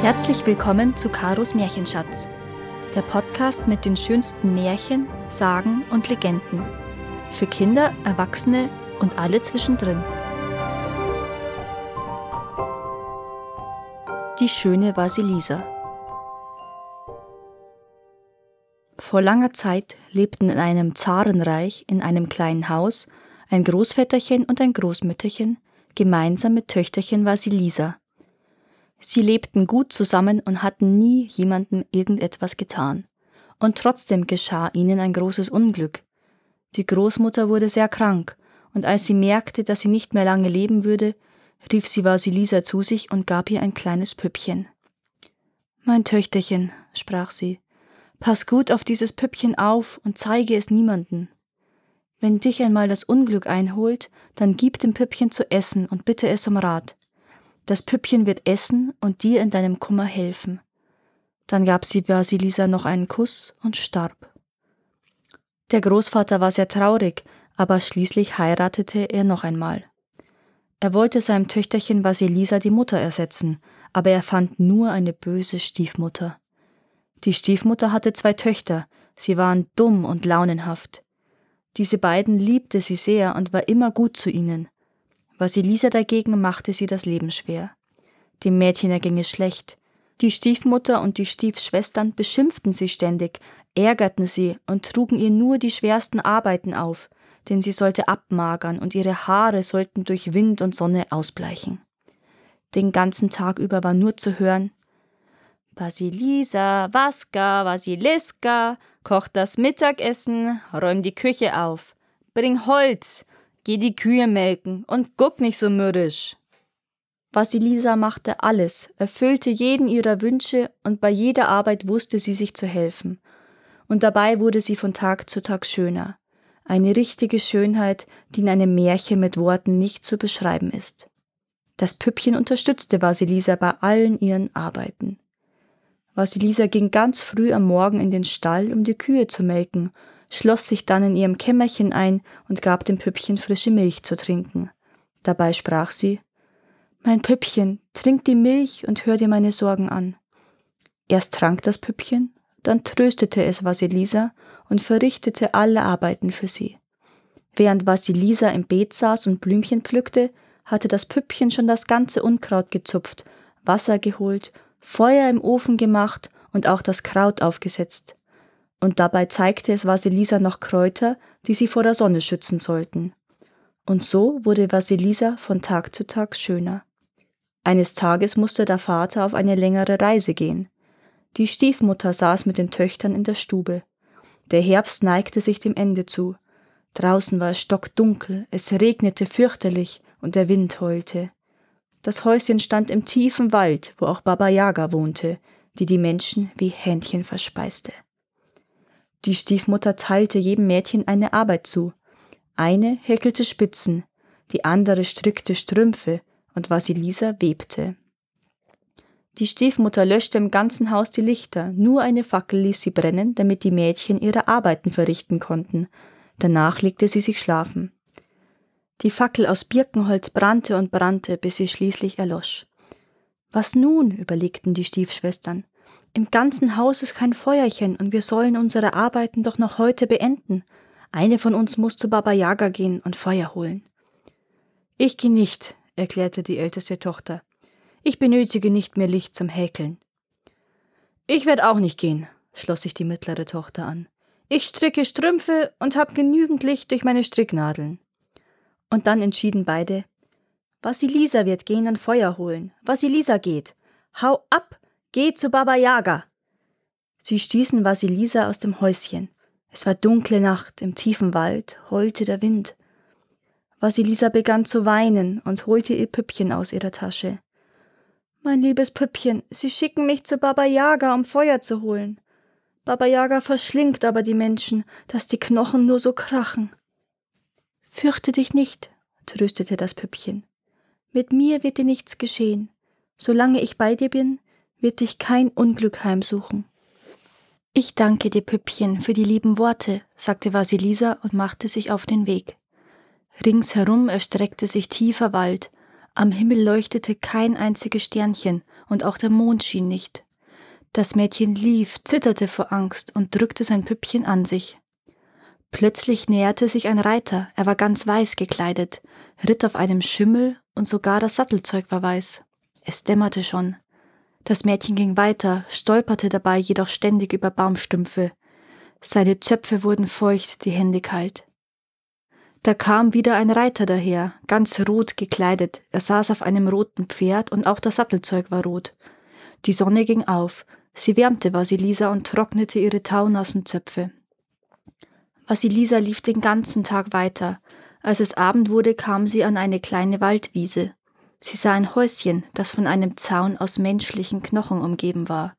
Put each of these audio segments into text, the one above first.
Herzlich willkommen zu Karos Märchenschatz, der Podcast mit den schönsten Märchen, Sagen und Legenden. Für Kinder, Erwachsene und alle zwischendrin. Die schöne Vasilisa. Vor langer Zeit lebten in einem Zarenreich in einem kleinen Haus ein Großväterchen und ein Großmütterchen gemeinsam mit Töchterchen Vasilisa. Sie lebten gut zusammen und hatten nie jemandem irgendetwas getan. Und trotzdem geschah ihnen ein großes Unglück. Die Großmutter wurde sehr krank, und als sie merkte, dass sie nicht mehr lange leben würde, rief sie Vasilisa zu sich und gab ihr ein kleines Püppchen. Mein Töchterchen, sprach sie, pass gut auf dieses Püppchen auf und zeige es niemanden. Wenn dich einmal das Unglück einholt, dann gib dem Püppchen zu essen und bitte es um Rat. Das Püppchen wird essen und dir in deinem Kummer helfen. Dann gab sie Vasilisa noch einen Kuss und starb. Der Großvater war sehr traurig, aber schließlich heiratete er noch einmal. Er wollte seinem Töchterchen Vasilisa die Mutter ersetzen, aber er fand nur eine böse Stiefmutter. Die Stiefmutter hatte zwei Töchter, sie waren dumm und launenhaft. Diese beiden liebte sie sehr und war immer gut zu ihnen, Vasilisa dagegen machte sie das Leben schwer. Dem Mädchen erging es schlecht. Die Stiefmutter und die Stiefschwestern beschimpften sie ständig, ärgerten sie und trugen ihr nur die schwersten Arbeiten auf, denn sie sollte abmagern und ihre Haare sollten durch Wind und Sonne ausbleichen. Den ganzen Tag über war nur zu hören Vasilisa, Vaska, Vasiliska, koch das Mittagessen, räum die Küche auf, bring Holz, Geh die Kühe melken und guck nicht so mürrisch. Vasilisa machte alles, erfüllte jeden ihrer Wünsche und bei jeder Arbeit wusste sie sich zu helfen. Und dabei wurde sie von Tag zu Tag schöner. Eine richtige Schönheit, die in einem Märchen mit Worten nicht zu beschreiben ist. Das Püppchen unterstützte Vasilisa bei allen ihren Arbeiten. Vasilisa ging ganz früh am Morgen in den Stall, um die Kühe zu melken schloss sich dann in ihrem Kämmerchen ein und gab dem Püppchen frische Milch zu trinken. Dabei sprach sie Mein Püppchen, trink die Milch und hör dir meine Sorgen an. Erst trank das Püppchen, dann tröstete es Vasilisa und verrichtete alle Arbeiten für sie. Während Vasilisa im Beet saß und Blümchen pflückte, hatte das Püppchen schon das ganze Unkraut gezupft, Wasser geholt, Feuer im Ofen gemacht und auch das Kraut aufgesetzt und dabei zeigte es Vasilisa noch Kräuter, die sie vor der Sonne schützen sollten. Und so wurde Vasilisa von Tag zu Tag schöner. Eines Tages musste der Vater auf eine längere Reise gehen. Die Stiefmutter saß mit den Töchtern in der Stube. Der Herbst neigte sich dem Ende zu. Draußen war es stockdunkel, es regnete fürchterlich und der Wind heulte. Das Häuschen stand im tiefen Wald, wo auch Baba Yaga wohnte, die die Menschen wie Hähnchen verspeiste. Die Stiefmutter teilte jedem Mädchen eine Arbeit zu. Eine häkelte Spitzen, die andere strickte Strümpfe und Vasilisa webte. Die Stiefmutter löschte im ganzen Haus die Lichter, nur eine Fackel ließ sie brennen, damit die Mädchen ihre Arbeiten verrichten konnten. Danach legte sie sich schlafen. Die Fackel aus Birkenholz brannte und brannte, bis sie schließlich erlosch. Was nun? überlegten die Stiefschwestern. Im ganzen Haus ist kein Feuerchen und wir sollen unsere Arbeiten doch noch heute beenden. Eine von uns muss zu Baba Yaga gehen und Feuer holen. Ich geh nicht, erklärte die älteste Tochter. Ich benötige nicht mehr Licht zum Häkeln. Ich werd auch nicht gehen, schloss sich die mittlere Tochter an. Ich stricke Strümpfe und hab genügend Licht durch meine Stricknadeln. Und dann entschieden beide, Vasilisa wird gehen und Feuer holen. Vasilisa geht. Hau ab, Geh zu Baba Yaga! Sie stießen Vasilisa aus dem Häuschen. Es war dunkle Nacht, im tiefen Wald heulte der Wind. Vasilisa begann zu weinen und holte ihr Püppchen aus ihrer Tasche. Mein liebes Püppchen, Sie schicken mich zu Baba Yaga, um Feuer zu holen. Baba Yaga verschlingt aber die Menschen, dass die Knochen nur so krachen. Fürchte dich nicht, tröstete das Püppchen. Mit mir wird dir nichts geschehen. Solange ich bei dir bin, wird dich kein Unglück heimsuchen. Ich danke dir, Püppchen, für die lieben Worte, sagte Vasilisa und machte sich auf den Weg. Ringsherum erstreckte sich tiefer Wald, Am Himmel leuchtete kein einziges Sternchen und auch der Mond schien nicht. Das Mädchen lief, zitterte vor Angst und drückte sein Püppchen an sich. Plötzlich näherte sich ein Reiter, er war ganz weiß gekleidet, ritt auf einem Schimmel und sogar das Sattelzeug war weiß. Es dämmerte schon. Das Mädchen ging weiter, stolperte dabei jedoch ständig über Baumstümpfe. Seine Zöpfe wurden feucht, die Hände kalt. Da kam wieder ein Reiter daher, ganz rot gekleidet, er saß auf einem roten Pferd und auch das Sattelzeug war rot. Die Sonne ging auf, sie wärmte Vasilisa und trocknete ihre taunassen Zöpfe. Vasilisa lief den ganzen Tag weiter. Als es Abend wurde, kam sie an eine kleine Waldwiese. Sie sah ein Häuschen, das von einem Zaun aus menschlichen Knochen umgeben war.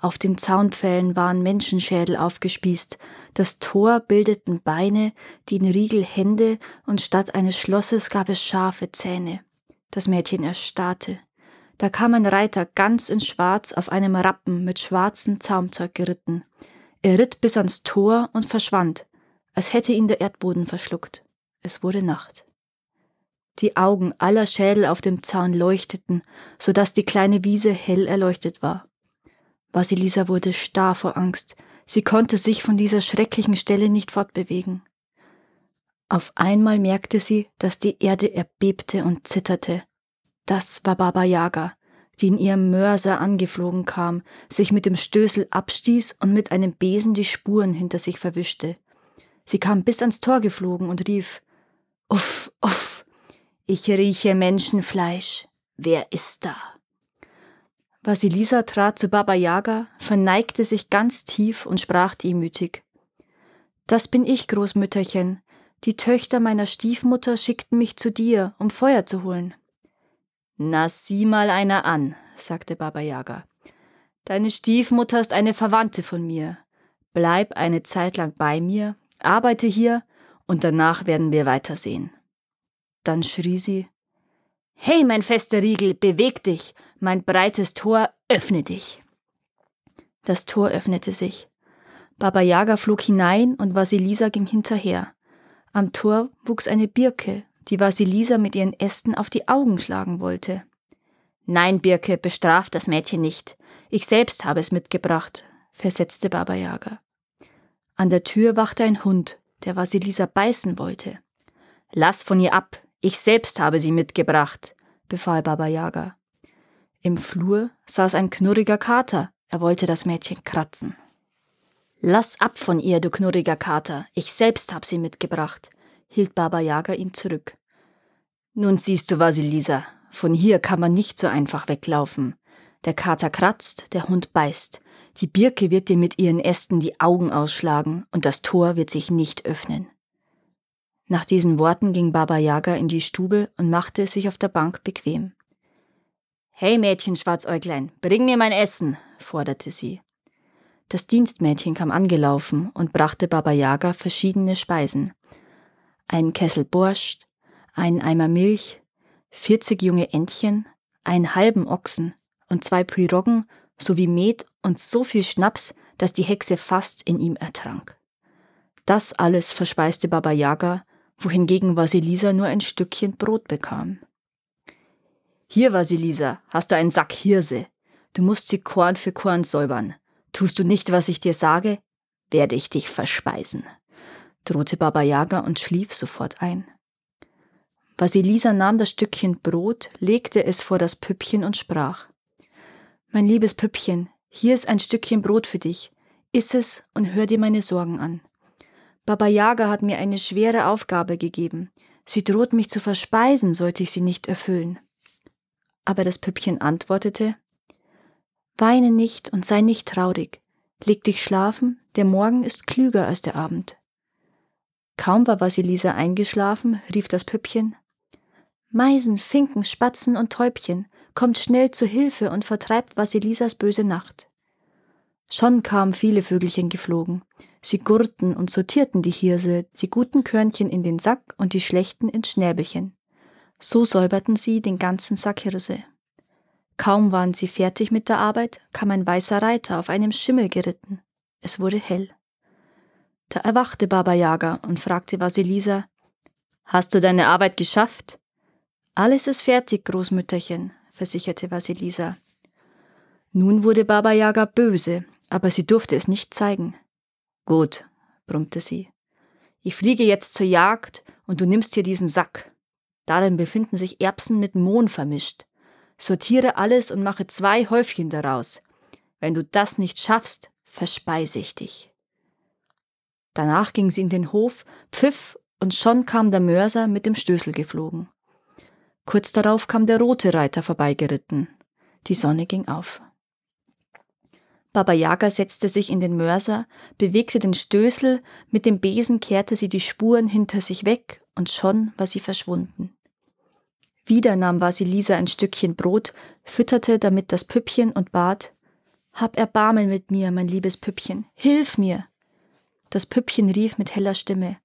Auf den Zaunpfählen waren Menschenschädel aufgespießt, das Tor bildeten Beine, den Riegel Hände, und statt eines Schlosses gab es scharfe Zähne. Das Mädchen erstarrte. Da kam ein Reiter ganz in Schwarz auf einem Rappen mit schwarzem Zaumzeug geritten. Er ritt bis ans Tor und verschwand, als hätte ihn der Erdboden verschluckt. Es wurde Nacht. Die Augen aller Schädel auf dem Zaun leuchteten, so dass die kleine Wiese hell erleuchtet war. Vasilisa wurde starr vor Angst. Sie konnte sich von dieser schrecklichen Stelle nicht fortbewegen. Auf einmal merkte sie, dass die Erde erbebte und zitterte. Das war Baba Yaga, die in ihrem Mörser angeflogen kam, sich mit dem Stößel abstieß und mit einem Besen die Spuren hinter sich verwischte. Sie kam bis ans Tor geflogen und rief Uff, uff, ich rieche Menschenfleisch. Wer ist da? Vasilisa trat zu Baba Yaga, verneigte sich ganz tief und sprach demütig. Das bin ich, Großmütterchen. Die Töchter meiner Stiefmutter schickten mich zu dir, um Feuer zu holen. Na, sieh mal einer an, sagte Baba Yaga. Deine Stiefmutter ist eine Verwandte von mir. Bleib eine Zeit lang bei mir, arbeite hier und danach werden wir weitersehen. Dann schrie sie Hey, mein fester Riegel, beweg dich, mein breites Tor, öffne dich. Das Tor öffnete sich. Baba Yaga flog hinein und Vasilisa ging hinterher. Am Tor wuchs eine Birke, die Vasilisa mit ihren Ästen auf die Augen schlagen wollte. Nein, Birke, bestraf das Mädchen nicht. Ich selbst habe es mitgebracht, versetzte Baba Yaga. An der Tür wachte ein Hund, der Vasilisa beißen wollte. Lass von ihr ab, ich selbst habe sie mitgebracht, befahl Baba Yaga. Im Flur saß ein knurriger Kater, er wollte das Mädchen kratzen. Lass ab von ihr, du knurriger Kater, ich selbst hab sie mitgebracht, hielt Baba Yaga ihn zurück. Nun siehst du, Vasilisa, von hier kann man nicht so einfach weglaufen. Der Kater kratzt, der Hund beißt. Die Birke wird dir mit ihren Ästen die Augen ausschlagen und das Tor wird sich nicht öffnen. Nach diesen Worten ging Baba Yaga in die Stube und machte es sich auf der Bank bequem. Hey Mädchen Schwarzäuglein, bring mir mein Essen, forderte sie. Das Dienstmädchen kam angelaufen und brachte Baba Yaga verschiedene Speisen. Ein Kessel Borscht, einen Eimer Milch, 40 junge Entchen, einen halben Ochsen und zwei Piroggen sowie Met und so viel Schnaps, dass die Hexe fast in ihm ertrank. Das alles verspeiste Baba Yaga wohingegen Vasilisa nur ein Stückchen Brot bekam. Hier, Vasilisa, hast du einen Sack Hirse. Du musst sie Korn für Korn säubern. Tust du nicht, was ich dir sage, werde ich dich verspeisen, drohte Baba Yaga und schlief sofort ein. Vasilisa nahm das Stückchen Brot, legte es vor das Püppchen und sprach Mein liebes Püppchen, hier ist ein Stückchen Brot für dich. Iss es und hör dir meine Sorgen an. Baba Yaga hat mir eine schwere Aufgabe gegeben. Sie droht mich zu verspeisen, sollte ich sie nicht erfüllen. Aber das Püppchen antwortete Weine nicht und sei nicht traurig. Leg dich schlafen, der Morgen ist klüger als der Abend. Kaum war Vasilisa eingeschlafen, rief das Püppchen Meisen, Finken, Spatzen und Täubchen, kommt schnell zu Hilfe und vertreibt Vasilisas böse Nacht. Schon kamen viele Vögelchen geflogen. Sie gurrten und sortierten die Hirse, die guten Körnchen in den Sack und die schlechten ins Schnäbelchen. So säuberten sie den ganzen Sack Hirse. Kaum waren sie fertig mit der Arbeit, kam ein weißer Reiter auf einem Schimmel geritten. Es wurde hell. Da erwachte Baba Yaga und fragte Vasilisa, Hast du deine Arbeit geschafft? Alles ist fertig, Großmütterchen, versicherte Vasilisa. Nun wurde Baba Yaga böse, aber sie durfte es nicht zeigen. Gut, brummte sie. Ich fliege jetzt zur Jagd und du nimmst hier diesen Sack. Darin befinden sich Erbsen mit Mohn vermischt. Sortiere alles und mache zwei Häufchen daraus. Wenn du das nicht schaffst, verspeise ich dich. Danach ging sie in den Hof, pfiff und schon kam der Mörser mit dem Stößel geflogen. Kurz darauf kam der rote Reiter vorbeigeritten. Die Sonne ging auf. Baba Yaga setzte sich in den Mörser, bewegte den Stößel, mit dem Besen kehrte sie die Spuren hinter sich weg und schon war sie verschwunden. Wieder nahm Vasilisa ein Stückchen Brot, fütterte damit das Püppchen und bat, Hab Erbarmen mit mir, mein liebes Püppchen, hilf mir! Das Püppchen rief mit heller Stimme,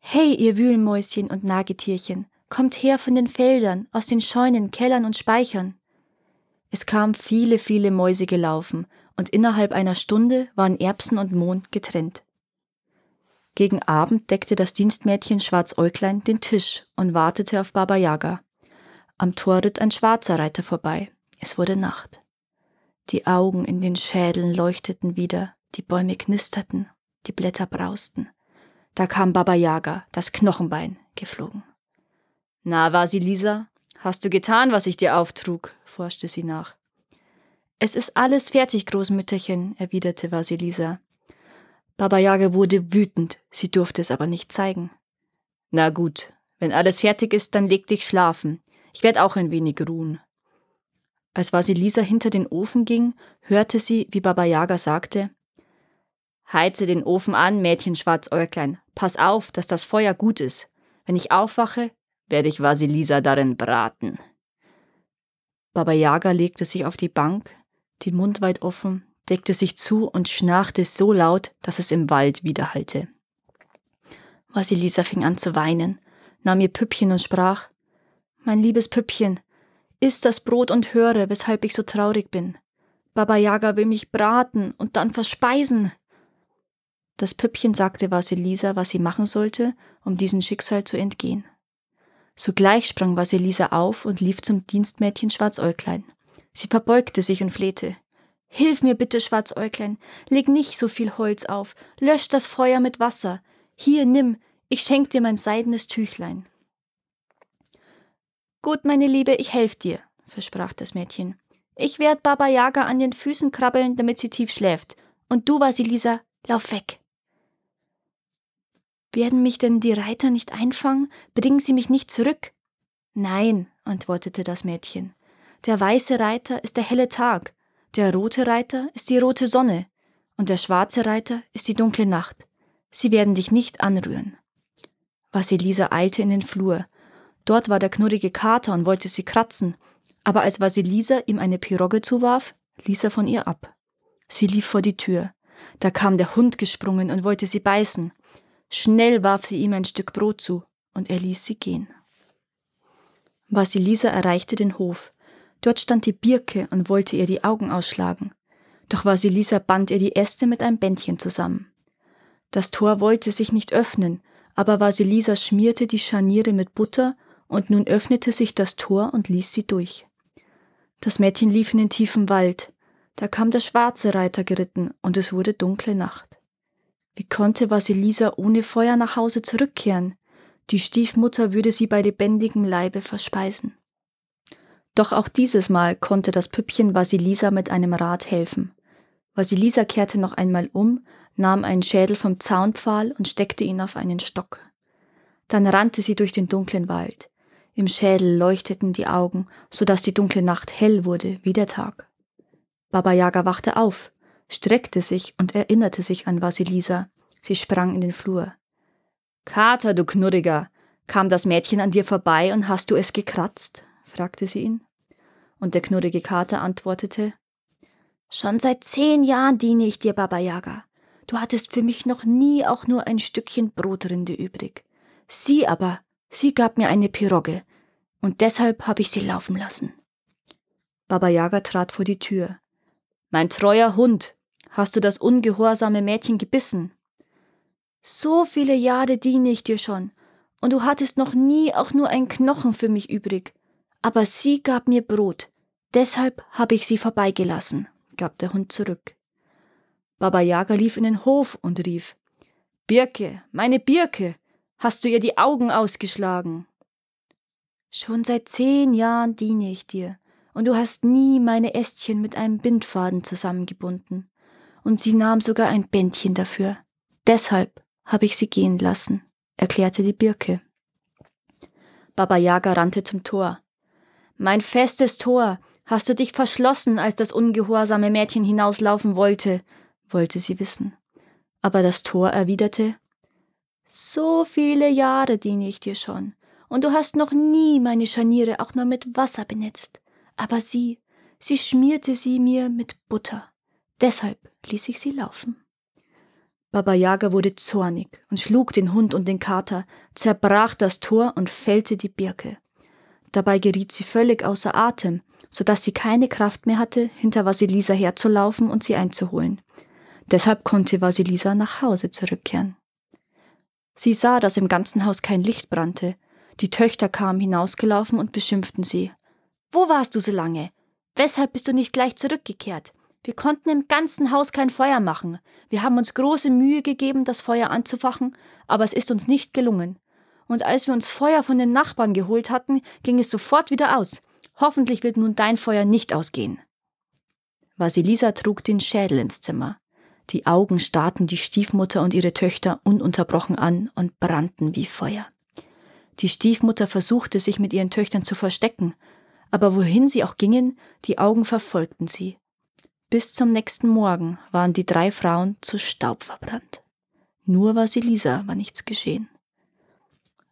Hey, ihr Wühlmäuschen und Nagetierchen, kommt her von den Feldern, aus den Scheunen, Kellern und Speichern. Es kamen viele, viele Mäuse gelaufen, und innerhalb einer Stunde waren Erbsen und Mohn getrennt. Gegen Abend deckte das Dienstmädchen Schwarzäuglein den Tisch und wartete auf Baba Yaga. Am Tor ritt ein schwarzer Reiter vorbei. Es wurde Nacht. Die Augen in den Schädeln leuchteten wieder, die Bäume knisterten, die Blätter brausten. Da kam Baba Yaga, das Knochenbein, geflogen. Na, Vasilisa, hast du getan, was ich dir auftrug? forschte sie nach. Es ist alles fertig, Großmütterchen, erwiderte Vasilisa. Baba Yaga wurde wütend, sie durfte es aber nicht zeigen. Na gut, wenn alles fertig ist, dann leg dich schlafen. Ich werd auch ein wenig ruhen. Als Vasilisa hinter den Ofen ging, hörte sie, wie Baba Yaga sagte, Heize den Ofen an, Mädchen Schwarzäuglein. Pass auf, dass das Feuer gut ist. Wenn ich aufwache, werde ich Vasilisa darin braten. Baba Yaga legte sich auf die Bank, den Mund weit offen, deckte sich zu und schnarchte so laut, dass es im Wald widerhallte. Vasilisa fing an zu weinen, nahm ihr Püppchen und sprach, Mein liebes Püppchen, iss das Brot und höre, weshalb ich so traurig bin. Baba Yaga will mich braten und dann verspeisen. Das Püppchen sagte Vasilisa, was sie machen sollte, um diesem Schicksal zu entgehen. Sogleich sprang Vasilisa auf und lief zum Dienstmädchen Schwarzäuglein. Sie verbeugte sich und flehte. Hilf mir bitte, Schwarzäuglein, leg nicht so viel Holz auf, lösch das Feuer mit Wasser. Hier, nimm, ich schenk dir mein seidenes Tüchlein. Gut, meine Liebe, ich helf dir, versprach das Mädchen. Ich werd Baba Yaga an den Füßen krabbeln, damit sie tief schläft. Und du, Vasilisa, lauf weg. Werden mich denn die Reiter nicht einfangen? Bringen sie mich nicht zurück? Nein, antwortete das Mädchen. Der weiße Reiter ist der helle Tag, der rote Reiter ist die rote Sonne, und der schwarze Reiter ist die dunkle Nacht. Sie werden dich nicht anrühren. Vasilisa eilte in den Flur. Dort war der knurrige Kater und wollte sie kratzen, aber als Vasilisa ihm eine Pirogge zuwarf, ließ er von ihr ab. Sie lief vor die Tür. Da kam der Hund gesprungen und wollte sie beißen. Schnell warf sie ihm ein Stück Brot zu, und er ließ sie gehen. Vasilisa erreichte den Hof. Dort stand die Birke und wollte ihr die Augen ausschlagen. Doch Vasilisa band ihr die Äste mit einem Bändchen zusammen. Das Tor wollte sich nicht öffnen, aber Vasilisa schmierte die Scharniere mit Butter und nun öffnete sich das Tor und ließ sie durch. Das Mädchen lief in den tiefen Wald. Da kam der schwarze Reiter geritten und es wurde dunkle Nacht. Wie konnte Vasilisa ohne Feuer nach Hause zurückkehren? Die Stiefmutter würde sie bei lebendigem Leibe verspeisen. Doch auch dieses Mal konnte das Püppchen Vasilisa mit einem Rat helfen. Vasilisa kehrte noch einmal um, nahm einen Schädel vom Zaunpfahl und steckte ihn auf einen Stock. Dann rannte sie durch den dunklen Wald. Im Schädel leuchteten die Augen, so dass die dunkle Nacht hell wurde wie der Tag. Baba Yaga wachte auf streckte sich und erinnerte sich an Vasilisa. Sie sprang in den Flur. Kater, du Knurriger, kam das Mädchen an dir vorbei und hast du es gekratzt? fragte sie ihn. Und der knurrige Kater antwortete Schon seit zehn Jahren diene ich dir, Baba Yaga. Du hattest für mich noch nie auch nur ein Stückchen Brotrinde übrig. Sie aber, sie gab mir eine Pirogge, und deshalb habe ich sie laufen lassen. Baba Yaga trat vor die Tür. Mein treuer Hund, hast du das ungehorsame Mädchen gebissen? So viele Jahre diene ich dir schon, und du hattest noch nie auch nur einen Knochen für mich übrig. Aber sie gab mir Brot, deshalb habe ich sie vorbeigelassen, gab der Hund zurück. Baba Yaga lief in den Hof und rief Birke, meine Birke, hast du ihr die Augen ausgeschlagen? Schon seit zehn Jahren diene ich dir, und du hast nie meine Ästchen mit einem Bindfaden zusammengebunden. Und sie nahm sogar ein Bändchen dafür. Deshalb habe ich sie gehen lassen erklärte die Birke. Baba Yaga rannte zum Tor. Mein festes Tor, hast du dich verschlossen, als das ungehorsame Mädchen hinauslaufen wollte, wollte sie wissen. Aber das Tor erwiderte, so viele Jahre diene ich dir schon, und du hast noch nie meine Scharniere auch nur mit Wasser benetzt. Aber sie, sie schmierte sie mir mit Butter. Deshalb ließ ich sie laufen. Baba Yaga wurde zornig und schlug den Hund und den Kater, zerbrach das Tor und fällte die Birke. Dabei geriet sie völlig außer Atem, so dass sie keine Kraft mehr hatte, hinter Vasilisa herzulaufen und sie einzuholen. Deshalb konnte Vasilisa nach Hause zurückkehren. Sie sah, dass im ganzen Haus kein Licht brannte. Die Töchter kamen hinausgelaufen und beschimpften sie. Wo warst du so lange? Weshalb bist du nicht gleich zurückgekehrt? Wir konnten im ganzen Haus kein Feuer machen. Wir haben uns große Mühe gegeben, das Feuer anzufachen, aber es ist uns nicht gelungen. Und als wir uns Feuer von den Nachbarn geholt hatten, ging es sofort wieder aus. Hoffentlich wird nun dein Feuer nicht ausgehen. Vasilisa trug den Schädel ins Zimmer. Die Augen starrten die Stiefmutter und ihre Töchter ununterbrochen an und brannten wie Feuer. Die Stiefmutter versuchte, sich mit ihren Töchtern zu verstecken, aber wohin sie auch gingen, die Augen verfolgten sie. Bis zum nächsten Morgen waren die drei Frauen zu Staub verbrannt. Nur Vasilisa war nichts geschehen.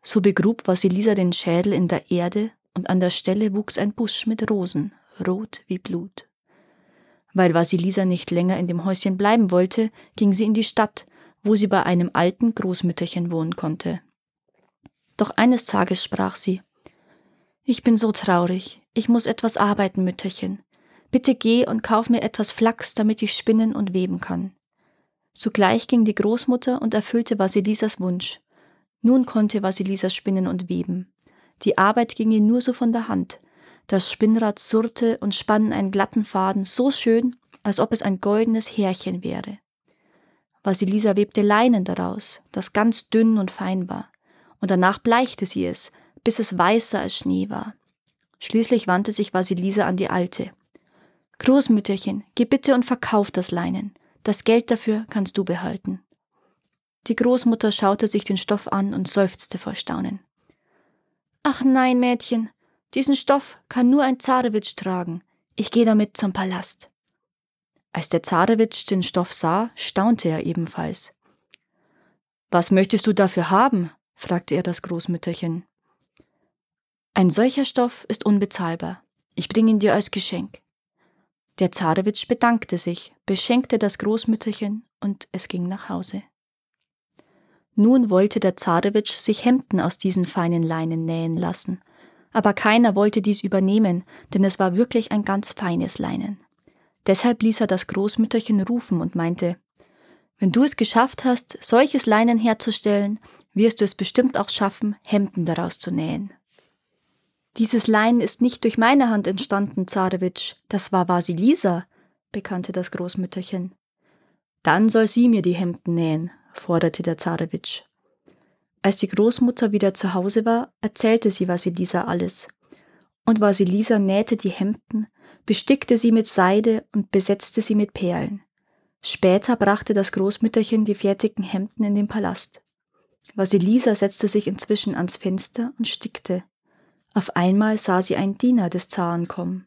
So begrub Vasilisa den Schädel in der Erde und an der Stelle wuchs ein Busch mit Rosen, rot wie Blut. Weil Vasilisa nicht länger in dem Häuschen bleiben wollte, ging sie in die Stadt, wo sie bei einem alten Großmütterchen wohnen konnte. Doch eines Tages sprach sie Ich bin so traurig, ich muss etwas arbeiten, Mütterchen. Bitte geh und kauf mir etwas Flachs, damit ich spinnen und weben kann. Sogleich ging die Großmutter und erfüllte Vasilisas Wunsch. Nun konnte Vasilisa spinnen und weben. Die Arbeit ging ihr nur so von der Hand. Das Spinnrad surrte und spann einen glatten Faden so schön, als ob es ein goldenes Härchen wäre. Vasilisa webte Leinen daraus, das ganz dünn und fein war, und danach bleichte sie es, bis es weißer als Schnee war. Schließlich wandte sich Vasilisa an die Alte. Großmütterchen, geh bitte und verkauf das Leinen. Das Geld dafür kannst du behalten. Die Großmutter schaute sich den Stoff an und seufzte vor Staunen. Ach nein, Mädchen, diesen Stoff kann nur ein Zarewitsch tragen. Ich gehe damit zum Palast. Als der Zarewitsch den Stoff sah, staunte er ebenfalls. Was möchtest du dafür haben? fragte er das Großmütterchen. Ein solcher Stoff ist unbezahlbar. Ich bringe ihn dir als Geschenk. Der Zarewitsch bedankte sich, beschenkte das Großmütterchen und es ging nach Hause. Nun wollte der Zarewitsch sich Hemden aus diesen feinen Leinen nähen lassen, aber keiner wollte dies übernehmen, denn es war wirklich ein ganz feines Leinen. Deshalb ließ er das Großmütterchen rufen und meinte, wenn du es geschafft hast, solches Leinen herzustellen, wirst du es bestimmt auch schaffen, Hemden daraus zu nähen. Dieses Leinen ist nicht durch meine Hand entstanden, Zarewitsch, das war Vasilisa, bekannte das Großmütterchen. Dann soll sie mir die Hemden nähen, forderte der Zarewitsch. Als die Großmutter wieder zu Hause war, erzählte sie Vasilisa alles. Und Vasilisa nähte die Hemden, bestickte sie mit Seide und besetzte sie mit Perlen. Später brachte das Großmütterchen die fertigen Hemden in den Palast. Vasilisa setzte sich inzwischen ans Fenster und stickte. Auf einmal sah sie einen Diener des Zaren kommen.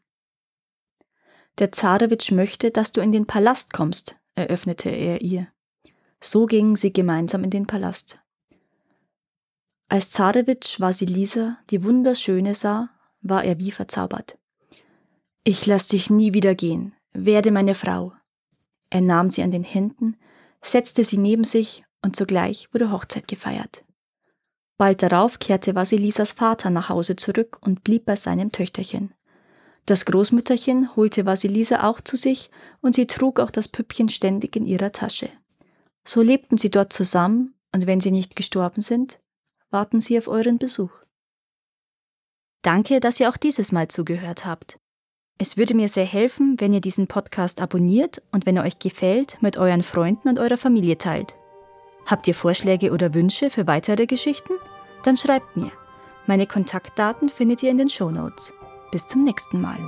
Der Zarewitsch möchte, dass du in den Palast kommst, eröffnete er ihr. So gingen sie gemeinsam in den Palast. Als Zarewitsch Vasilisa, die Wunderschöne, sah, war er wie verzaubert. Ich lass dich nie wieder gehen, werde meine Frau. Er nahm sie an den Händen, setzte sie neben sich und sogleich wurde Hochzeit gefeiert. Bald darauf kehrte Vasilisas Vater nach Hause zurück und blieb bei seinem Töchterchen. Das Großmütterchen holte Vasilisa auch zu sich und sie trug auch das Püppchen ständig in ihrer Tasche. So lebten sie dort zusammen und wenn sie nicht gestorben sind, warten sie auf euren Besuch. Danke, dass ihr auch dieses Mal zugehört habt. Es würde mir sehr helfen, wenn ihr diesen Podcast abonniert und wenn er euch gefällt, mit euren Freunden und eurer Familie teilt. Habt ihr Vorschläge oder Wünsche für weitere Geschichten? dann schreibt mir. Meine Kontaktdaten findet ihr in den Shownotes. Bis zum nächsten Mal.